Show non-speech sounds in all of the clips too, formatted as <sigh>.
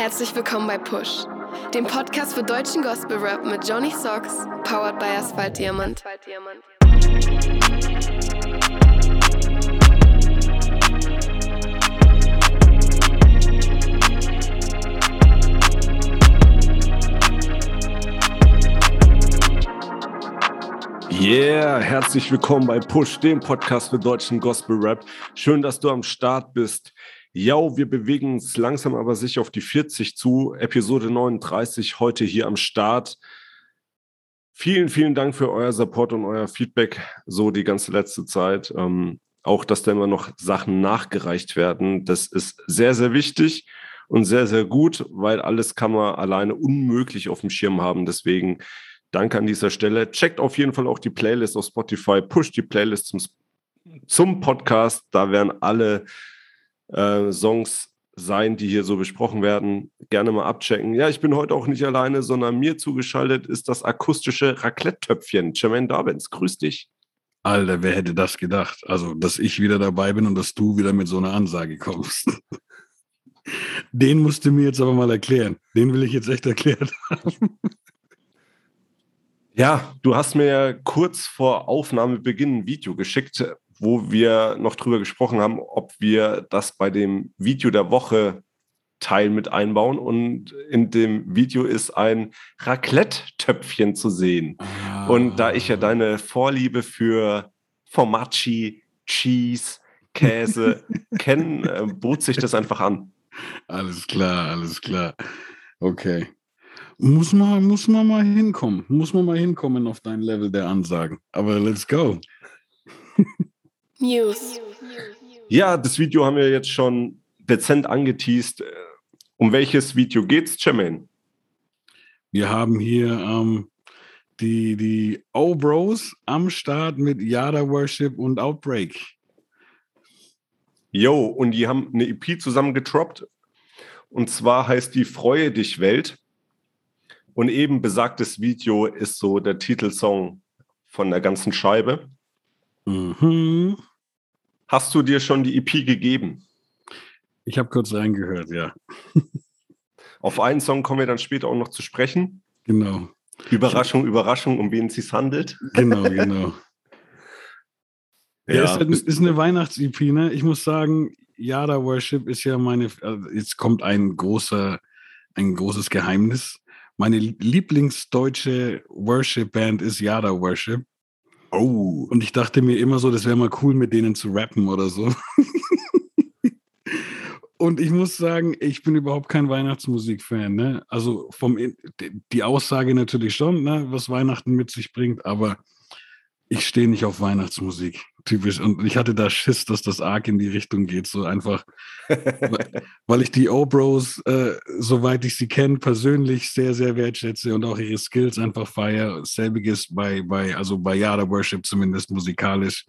Herzlich willkommen bei Push, dem Podcast für deutschen Gospel Rap mit Johnny Socks, powered by Asphalt Diamant. Yeah, herzlich willkommen bei Push, dem Podcast für deutschen Gospel Rap. Schön, dass du am Start bist. Ja, wir bewegen uns langsam aber sicher auf die 40 zu. Episode 39 heute hier am Start. Vielen, vielen Dank für euer Support und euer Feedback so die ganze letzte Zeit. Ähm, auch, dass da immer noch Sachen nachgereicht werden. Das ist sehr, sehr wichtig und sehr, sehr gut, weil alles kann man alleine unmöglich auf dem Schirm haben. Deswegen danke an dieser Stelle. Checkt auf jeden Fall auch die Playlist auf Spotify. Pusht die Playlist zum, zum Podcast. Da werden alle äh, Songs sein, die hier so besprochen werden. Gerne mal abchecken. Ja, ich bin heute auch nicht alleine, sondern mir zugeschaltet ist das akustische Raclette-Töpfchen. Jermaine Darwins, grüß dich. Alter, wer hätte das gedacht? Also, dass ich wieder dabei bin und dass du wieder mit so einer Ansage kommst. <laughs> Den musst du mir jetzt aber mal erklären. Den will ich jetzt echt erklärt haben. Ja, du hast mir ja kurz vor Aufnahmebeginn ein Video geschickt, wo wir noch drüber gesprochen haben, ob wir das bei dem Video der Woche Teil mit einbauen. Und in dem Video ist ein Raclette-Töpfchen zu sehen. Ah. Und da ich ja deine Vorliebe für Formaggi, Cheese, Käse <laughs> kenne, äh, bot sich das einfach an. Alles klar, alles klar. Okay. Muss man, muss man mal hinkommen. Muss man mal hinkommen auf dein Level der Ansagen. Aber let's go. <laughs> News. Ja, das Video haben wir jetzt schon dezent angeteased. Um welches Video geht's, Jermaine? Wir haben hier ähm, die, die O-Bros am Start mit Yada Worship und Outbreak. Yo, und die haben eine EP zusammen getroppt. Und zwar heißt die Freue dich Welt. Und eben besagtes Video ist so der Titelsong von der ganzen Scheibe. Mhm. Hast du dir schon die EP gegeben? Ich habe kurz reingehört, ja. <laughs> Auf einen Song kommen wir dann später auch noch zu sprechen. Genau. Überraschung, Überraschung, um wen es sich handelt. Genau, genau. <laughs> ja, ja ist, halt, ist, eine Weihnachts-EP, ne? Ich muss sagen, Yada Worship ist ja meine, also jetzt kommt ein großer, ein großes Geheimnis. Meine Lieblingsdeutsche Worship-Band ist Yada Worship. Oh. Und ich dachte mir immer so, das wäre mal cool, mit denen zu rappen oder so. <laughs> Und ich muss sagen, ich bin überhaupt kein Weihnachtsmusik-Fan. Ne? Also vom die Aussage natürlich schon, ne, was Weihnachten mit sich bringt, aber ich stehe nicht auf Weihnachtsmusik typisch. Und ich hatte da Schiss, dass das arg in die Richtung geht. So einfach, <laughs> weil ich die O-Bros, äh, soweit ich sie kenne, persönlich sehr, sehr wertschätze und auch ihre Skills einfach feiere. Selbiges bei, bei, also bei Yada Worship zumindest musikalisch.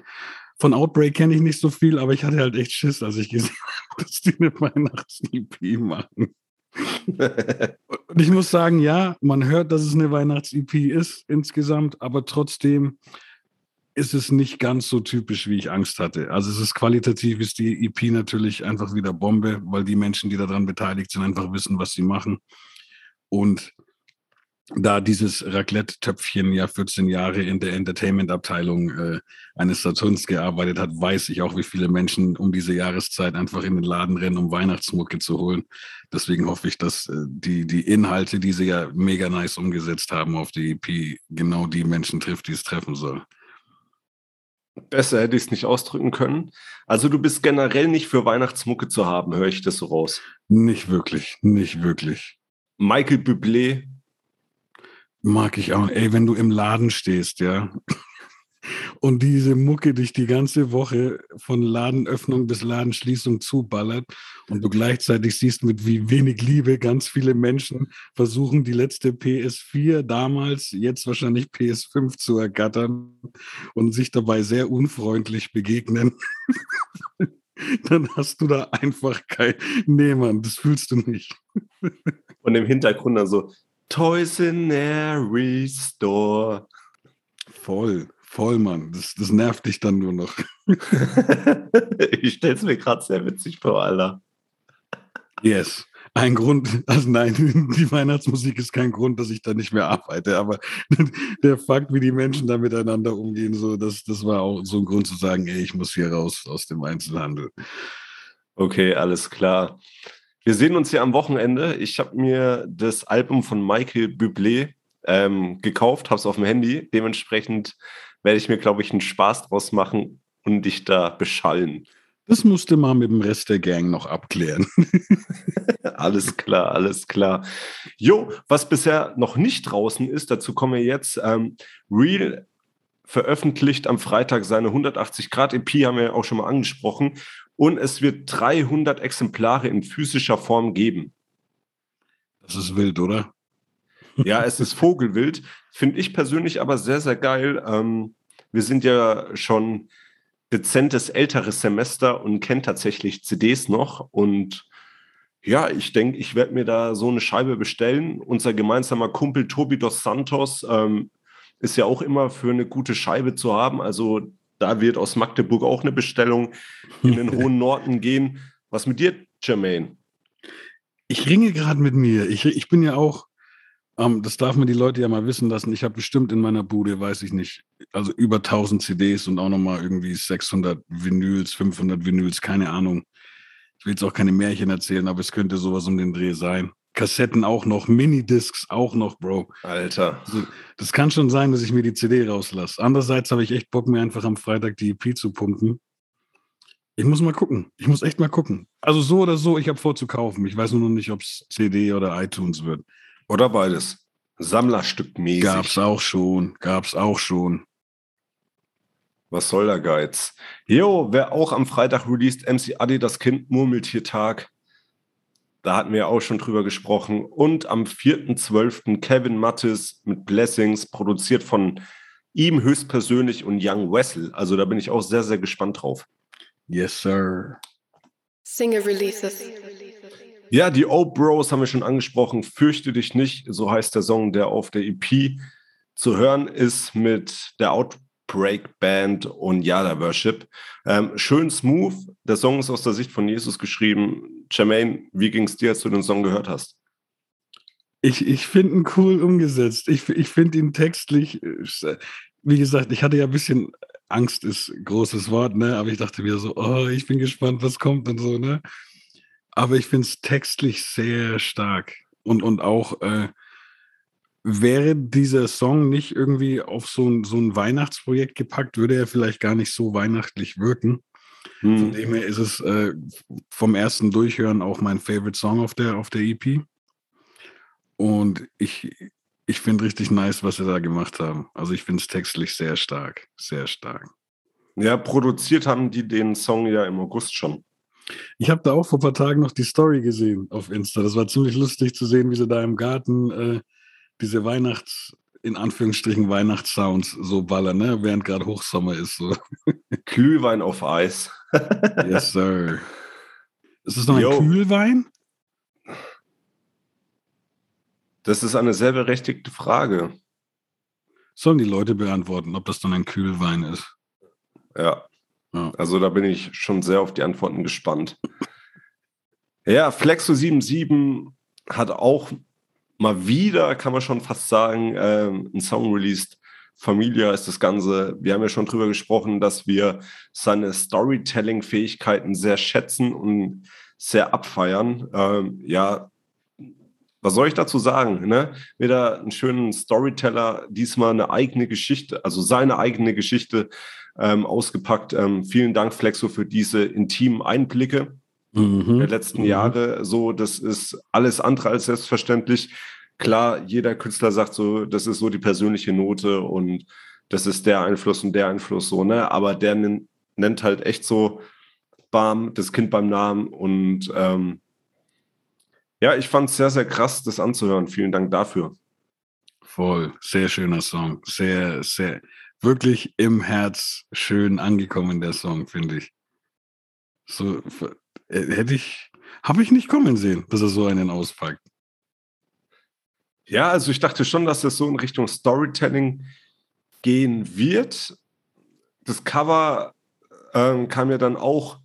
Von Outbreak kenne ich nicht so viel, aber ich hatte halt echt Schiss, als ich gesehen <laughs> habe, dass die eine Weihnachts-EP machen. und ich muss sagen, ja, man hört, dass es eine Weihnachts-EP ist insgesamt, aber trotzdem ist es nicht ganz so typisch, wie ich Angst hatte. Also es ist qualitativ, ist die EP natürlich einfach wieder Bombe, weil die Menschen, die daran beteiligt sind, einfach wissen, was sie machen. Und da dieses Raclette-Töpfchen ja 14 Jahre in der Entertainment-Abteilung äh, eines Saturns gearbeitet hat, weiß ich auch, wie viele Menschen um diese Jahreszeit einfach in den Laden rennen, um Weihnachtsmucke zu holen. Deswegen hoffe ich, dass äh, die, die Inhalte, die sie ja mega nice umgesetzt haben auf die EP, genau die Menschen trifft, die es treffen soll. Besser hätte ich es nicht ausdrücken können. Also du bist generell nicht für Weihnachtsmucke zu haben, höre ich das so raus. Nicht wirklich, nicht wirklich. Michael Bublé. Mag ich auch. Ey, wenn du im Laden stehst, ja, und diese Mucke dich die ganze Woche von Ladenöffnung bis Ladenschließung zuballert und du gleichzeitig siehst, mit wie wenig Liebe ganz viele Menschen versuchen, die letzte PS4 damals, jetzt wahrscheinlich PS5 zu ergattern und sich dabei sehr unfreundlich begegnen. <laughs> dann hast du da einfach kein. Nee, Mann, das fühlst du nicht. Und im Hintergrund dann so Toys in every store. Voll. Voll, Mann. Das, das nervt dich dann nur noch. <laughs> ich stelle es mir gerade sehr witzig vor, Alter. Yes. ein Grund, also nein, <laughs> die Weihnachtsmusik ist kein Grund, dass ich da nicht mehr arbeite, aber <laughs> der Fakt, wie die Menschen da miteinander umgehen, so, das, das war auch so ein Grund zu sagen, ey, ich muss hier raus aus dem Einzelhandel. Okay, alles klar. Wir sehen uns hier am Wochenende. Ich habe mir das Album von Michael Bublé ähm, gekauft, habe es auf dem Handy. Dementsprechend werde ich mir, glaube ich, einen Spaß draus machen und dich da beschallen. Das musste mal mit dem Rest der Gang noch abklären. <laughs> alles klar, alles klar. Jo, was bisher noch nicht draußen ist, dazu kommen wir jetzt. Ähm, Real veröffentlicht am Freitag seine 180 Grad EP, haben wir ja auch schon mal angesprochen. Und es wird 300 Exemplare in physischer Form geben. Das ist wild, oder? Ja, es ist Vogelwild. Finde ich persönlich aber sehr, sehr geil. Ähm, wir sind ja schon dezentes älteres Semester und kennen tatsächlich CDs noch. Und ja, ich denke, ich werde mir da so eine Scheibe bestellen. Unser gemeinsamer Kumpel Tobi dos Santos ähm, ist ja auch immer für eine gute Scheibe zu haben. Also da wird aus Magdeburg auch eine Bestellung in den <laughs> hohen Norden gehen. Was mit dir, Jermaine? Ich ringe gerade mit mir. Ich, ich bin ja auch um, ähm, das darf man die Leute ja mal wissen lassen. Ich habe bestimmt in meiner Bude, weiß ich nicht, also über 1000 CDs und auch nochmal irgendwie 600 Vinyls, 500 Vinyls, keine Ahnung. Ich will jetzt auch keine Märchen erzählen, aber es könnte sowas um den Dreh sein. Kassetten auch noch, Minidiscs auch noch, Bro. Alter. Also, das kann schon sein, dass ich mir die CD rauslasse. Andererseits habe ich echt Bock, mir einfach am Freitag die EP zu pumpen. Ich muss mal gucken. Ich muss echt mal gucken. Also so oder so, ich habe vor zu kaufen. Ich weiß nur noch nicht, ob es CD oder iTunes wird. Oder beides. Sammlerstückmäßig. Gab's auch schon, gab's auch schon. Was soll der Geiz? Jo, wer auch am Freitag released, MC Adi, das Kind Murmeltiertag. Da hatten wir auch schon drüber gesprochen. Und am 4.12. Kevin Mattis mit Blessings, produziert von ihm höchstpersönlich und Young Wessel. Also da bin ich auch sehr, sehr gespannt drauf. Yes, sir. Single Releases. Ja, die Old Bros haben wir schon angesprochen. Fürchte dich nicht, so heißt der Song, der auf der EP zu hören ist mit der Outbreak Band und Yada Worship. Ähm, schön smooth. Der Song ist aus der Sicht von Jesus geschrieben. Jermaine, wie ging es dir, als du den Song gehört hast? Ich, ich finde ihn cool umgesetzt. Ich, ich finde ihn textlich, äh, wie gesagt, ich hatte ja ein bisschen Angst, ist ein großes Wort, ne? Aber ich dachte mir so, oh, ich bin gespannt, was kommt und so, ne? Aber ich finde es textlich sehr stark. Und, und auch, äh, wäre dieser Song nicht irgendwie auf so ein, so ein Weihnachtsprojekt gepackt, würde er vielleicht gar nicht so weihnachtlich wirken. Hm. Von dem her ist es äh, vom ersten Durchhören auch mein Favorite Song auf der, auf der EP. Und ich, ich finde richtig nice, was sie da gemacht haben. Also ich finde es textlich sehr stark, sehr stark. Ja, produziert haben die den Song ja im August schon. Ich habe da auch vor ein paar Tagen noch die Story gesehen auf Insta. Das war ziemlich lustig zu sehen, wie sie da im Garten äh, diese Weihnachts, in Anführungsstrichen Weihnachtssounds so ballern, ne? während gerade Hochsommer ist. So. <laughs> Glühwein auf Eis. <laughs> yes, sir. Ist das noch Yo. ein Kühlwein? Das ist eine sehr berechtigte Frage. Sollen die Leute beantworten, ob das dann ein Kühlwein ist? Ja. Also da bin ich schon sehr auf die Antworten gespannt. Ja, Flexo 77 hat auch mal wieder, kann man schon fast sagen, ähm, einen Song released. Familia ist das Ganze. Wir haben ja schon drüber gesprochen, dass wir seine Storytelling-Fähigkeiten sehr schätzen und sehr abfeiern. Ähm, ja, was soll ich dazu sagen? Ne? Wieder einen schönen Storyteller, diesmal eine eigene Geschichte, also seine eigene Geschichte ähm, ausgepackt. Ähm, vielen Dank, Flexo, für diese intimen Einblicke mhm. der letzten mhm. Jahre. So, das ist alles andere als selbstverständlich. Klar, jeder Künstler sagt so, das ist so die persönliche Note und das ist der Einfluss und der Einfluss so, ne? Aber der nennt halt echt so, bam, das Kind beim Namen und ähm, ja, ich fand es sehr, sehr krass, das anzuhören. Vielen Dank dafür. Voll, sehr schöner Song. Sehr, sehr, wirklich im Herz schön angekommen, der Song, finde ich. So äh, hätte ich, habe ich nicht kommen sehen, dass er so einen auspackt. Ja, also ich dachte schon, dass es so in Richtung Storytelling gehen wird. Das Cover ähm, kam ja dann auch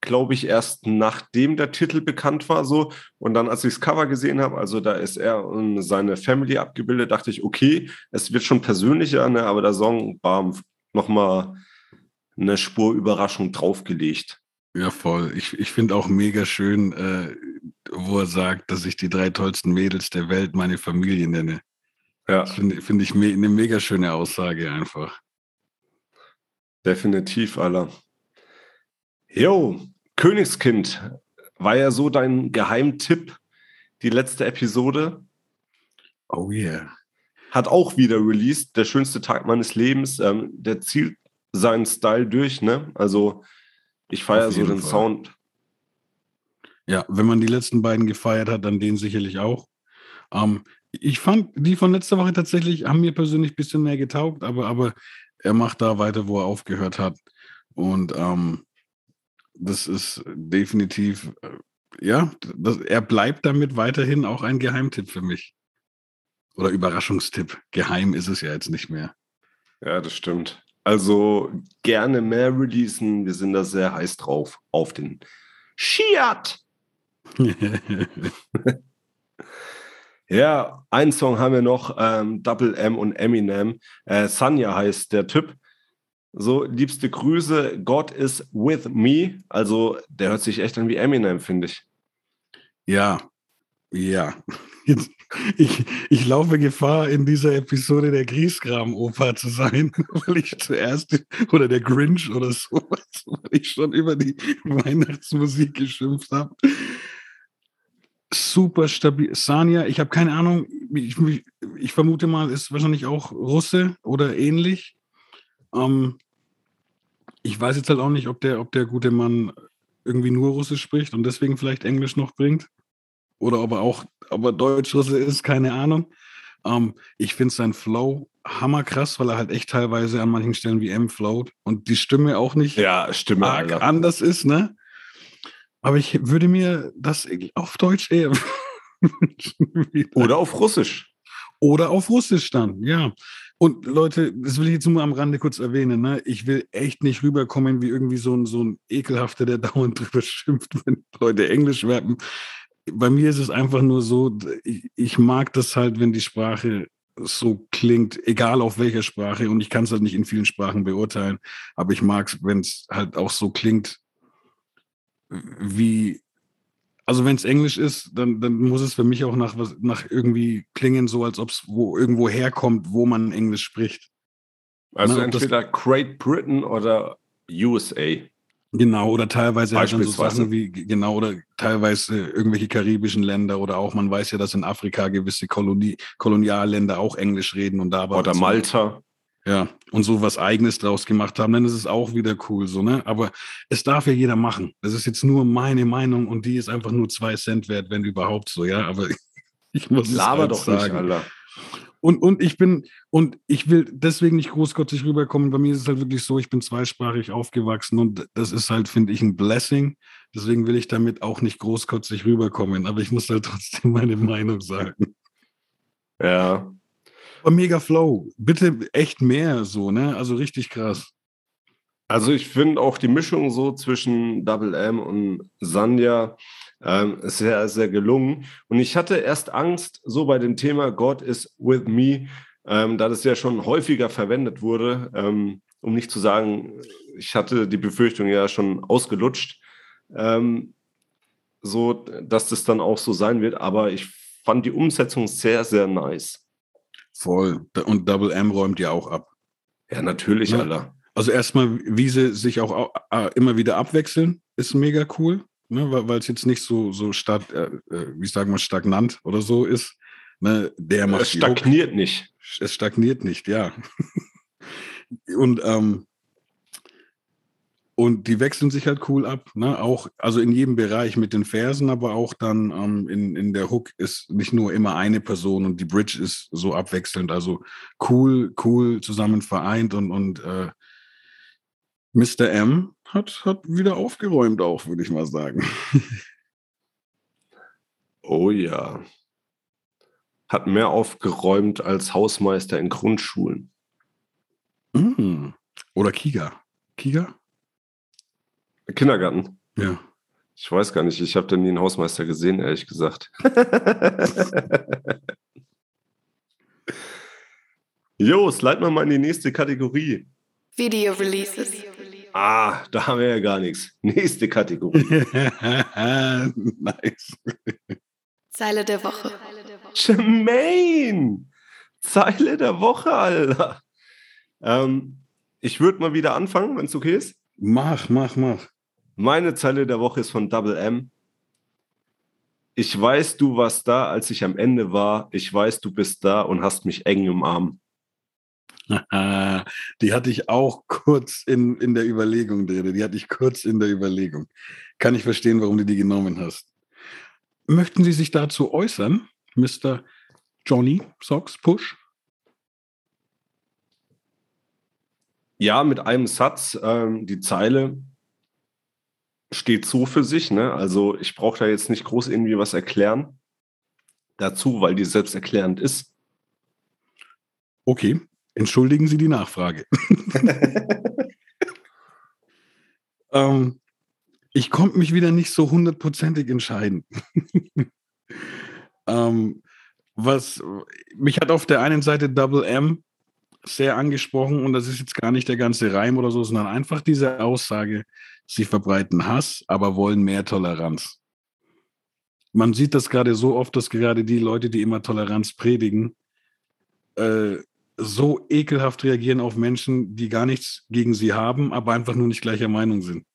glaube ich, erst nachdem der Titel bekannt war, so. Und dann, als ich das Cover gesehen habe, also da ist er und seine Family abgebildet, dachte ich, okay, es wird schon persönlicher, ne, aber der Song war nochmal eine Spur Überraschung draufgelegt. Ja, voll. Ich, ich finde auch mega schön, äh, wo er sagt, dass ich die drei tollsten Mädels der Welt meine Familie nenne. Ja. Finde find ich me eine mega schöne Aussage einfach. Definitiv, Alter. Jo, Königskind war ja so dein Geheimtipp, die letzte Episode. Oh yeah. Hat auch wieder released, der schönste Tag meines Lebens. Ähm, der zielt seinen Style durch, ne? Also ich feiere so den Fall. Sound. Ja, wenn man die letzten beiden gefeiert hat, dann den sicherlich auch. Ähm, ich fand die von letzter Woche tatsächlich, haben mir persönlich ein bisschen mehr getaugt, aber, aber er macht da weiter, wo er aufgehört hat. Und ähm, das ist definitiv, äh, ja, das, er bleibt damit weiterhin auch ein Geheimtipp für mich. Oder Überraschungstipp. Geheim ist es ja jetzt nicht mehr. Ja, das stimmt. Also gerne mehr releasen. Wir sind da sehr heiß drauf auf den Shiat. <laughs> ja, einen Song haben wir noch, ähm, Double M und Eminem. Äh, Sanya heißt der Typ. So, liebste Grüße, God is with me. Also, der hört sich echt an wie Eminem, finde ich. Ja, ja. <laughs> Ich, ich laufe Gefahr, in dieser Episode der Griesgram-Oper zu sein, <laughs> weil ich zuerst, oder der Grinch oder sowas, <laughs> weil ich schon über die Weihnachtsmusik geschimpft habe. Super stabil. Sanja, ich habe keine Ahnung, ich, ich, vermute mal, ist wahrscheinlich auch Russe oder ähnlich. Ähm, ich weiß jetzt halt auch nicht, ob der, ob der gute Mann irgendwie nur Russisch spricht und deswegen vielleicht Englisch noch bringt. Oder ob er auch, ob er Deutsch-Russe ist, keine Ahnung. Ähm, ich finde sein Flow hammerkrass, weil er halt echt teilweise an manchen Stellen wie M float und die Stimme auch nicht ja, Stimme, arg anders ist, ne? Aber ich würde mir das auf Deutsch eher <laughs> Oder auf Russisch. Oder auf Russisch dann, ja. Und Leute, das will ich jetzt nur am Rande kurz erwähnen, ne? ich will echt nicht rüberkommen wie irgendwie so ein, so ein Ekelhafter, der <laughs> dauernd drüber schimpft, wenn Leute Englisch werben. Bei mir ist es einfach nur so, ich, ich mag das halt, wenn die Sprache so klingt, egal auf welcher Sprache, und ich kann es halt nicht in vielen Sprachen beurteilen, aber ich mag es, wenn es halt auch so klingt, wie also wenn es Englisch ist, dann, dann muss es für mich auch nach, was, nach irgendwie klingen, so als ob es wo, irgendwo herkommt, wo man Englisch spricht. Also Na, entweder Great Britain oder USA. Genau, oder teilweise halt dann so Sachen wie, genau, oder teilweise irgendwelche karibischen Länder oder auch, man weiß ja, dass in Afrika gewisse Kolonie, Kolonialländer auch Englisch reden und da. Oder Malta. Ja, und so was Eigenes draus gemacht haben, dann ist es auch wieder cool, so, ne? Aber es darf ja jeder machen. Das ist jetzt nur meine Meinung und die ist einfach nur zwei Cent wert, wenn überhaupt so, ja? Aber <laughs> ich muss Laber es halt doch sagen. nicht, Alter. Und, und ich bin, und ich will deswegen nicht großkotzig rüberkommen. Bei mir ist es halt wirklich so, ich bin zweisprachig aufgewachsen und das ist halt, finde ich, ein Blessing. Deswegen will ich damit auch nicht großkotzig rüberkommen. Aber ich muss halt <laughs> trotzdem meine Meinung sagen. Ja, mega Flow. Bitte echt mehr so, ne? Also richtig krass. Also ich finde auch die Mischung so zwischen Double M und Sandja ähm, sehr, sehr gelungen. Und ich hatte erst Angst, so bei dem Thema God is with me, ähm, da das ja schon häufiger verwendet wurde, ähm, um nicht zu sagen, ich hatte die Befürchtung ja schon ausgelutscht, ähm, so dass das dann auch so sein wird. Aber ich fand die Umsetzung sehr, sehr nice. Voll. Und Double M räumt ja auch ab. Ja, natürlich, ja. Alter. Also erstmal, wie sie sich auch immer wieder abwechseln, ist mega cool, ne? weil es jetzt nicht so, so statt, äh, äh, wie sagen wir, stagnant oder so ist. Ne? Der macht es stagniert nicht. Es stagniert nicht, ja. <laughs> Und ähm, und die wechseln sich halt cool ab, ne? Auch, also in jedem Bereich mit den Versen, aber auch dann ähm, in, in der Hook ist nicht nur immer eine Person und die Bridge ist so abwechselnd. Also cool, cool zusammen vereint und, und äh, Mr. M hat, hat wieder aufgeräumt auch, würde ich mal sagen. <laughs> oh ja. Hat mehr aufgeräumt als Hausmeister in Grundschulen. Mm. Oder Kiga. Kiga? Kindergarten. Ja. Ich weiß gar nicht, ich habe da nie einen Hausmeister gesehen, ehrlich gesagt. <laughs> Jo, slide mal mal in die nächste Kategorie. Video Releases. Ah, da haben wir ja gar nichts. Nächste Kategorie. <laughs> nice. Zeile der Woche. Jermaine! Zeile der Woche, Alter. Ähm, ich würde mal wieder anfangen, wenn es okay ist. Mach, mach, mach. Meine Zeile der Woche ist von Double M. Ich weiß, du warst da, als ich am Ende war. Ich weiß, du bist da und hast mich eng im Arm. <laughs> die hatte ich auch kurz in, in der Überlegung drin. Die hatte ich kurz in der Überlegung. Kann ich verstehen, warum du die genommen hast. Möchten Sie sich dazu äußern, Mr. Johnny Socks Push? Ja, mit einem Satz. Ähm, die Zeile steht so für sich. Ne? Also ich brauche da jetzt nicht groß irgendwie was erklären dazu, weil die selbsterklärend ist. Okay, Entschuldigen Sie die Nachfrage. <laughs> ähm, ich konnte mich wieder nicht so hundertprozentig entscheiden. <laughs> ähm, was mich hat auf der einen Seite Double M sehr angesprochen und das ist jetzt gar nicht der ganze Reim oder so, sondern einfach diese Aussage, sie verbreiten Hass, aber wollen mehr Toleranz. Man sieht das gerade so oft, dass gerade die Leute, die immer Toleranz predigen, äh, so ekelhaft reagieren auf Menschen, die gar nichts gegen sie haben, aber einfach nur nicht gleicher Meinung sind.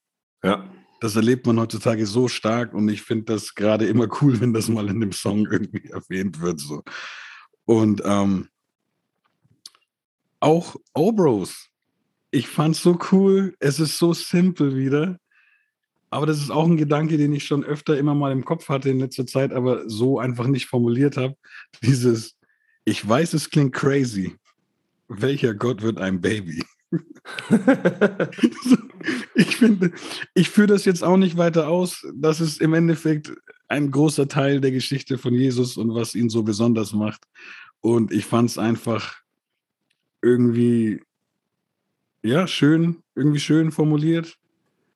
Ja. Das erlebt man heutzutage so stark und ich finde das gerade immer cool, wenn das mal in dem Song irgendwie erwähnt wird. So. Und ähm, auch Obros. Ich fand es so cool. Es ist so simpel wieder. Aber das ist auch ein Gedanke, den ich schon öfter immer mal im Kopf hatte in letzter Zeit, aber so einfach nicht formuliert habe. Dieses, ich weiß, es klingt crazy, welcher Gott wird ein Baby? <laughs> ich finde, ich führe das jetzt auch nicht weiter aus. Das ist im Endeffekt ein großer Teil der Geschichte von Jesus und was ihn so besonders macht. Und ich fand es einfach irgendwie, ja, schön, irgendwie schön formuliert,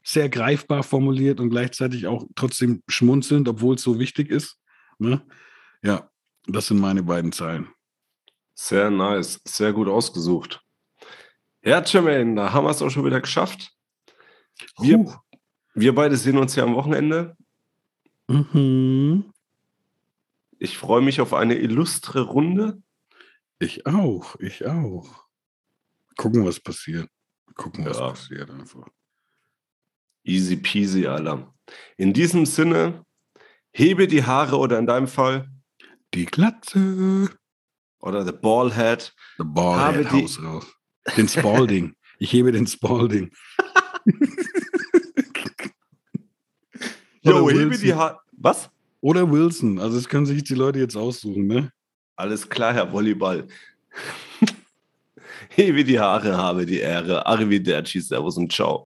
sehr greifbar formuliert und gleichzeitig auch trotzdem schmunzelnd, obwohl es so wichtig ist. Ne? Ja, das sind meine beiden Zeilen. Sehr nice, sehr gut ausgesucht. Ja, Jermaine, da haben wir es auch schon wieder geschafft. Wir, wir beide sehen uns ja am Wochenende. Mhm. Ich freue mich auf eine illustre Runde. Ich auch, ich auch. Gucken, was passiert. Gucken, was Ja. passiert einfach. Easy peasy, Alter. In diesem Sinne, hebe die Haare oder in deinem Fall Die Glatze. oder the Ballhead. The Ball Habe Head die- Haus raus. Den Spalding. ich hebe den Spalding. <laughs> Jo, hebe die Haare. Was? Oder Wilson. Also das können sich die Leute jetzt aussuchen, ne? Alles klar, Herr Volleyball. <laughs> hebe die Haare, habe die Ehre. Arrivederci, Servus und Ciao.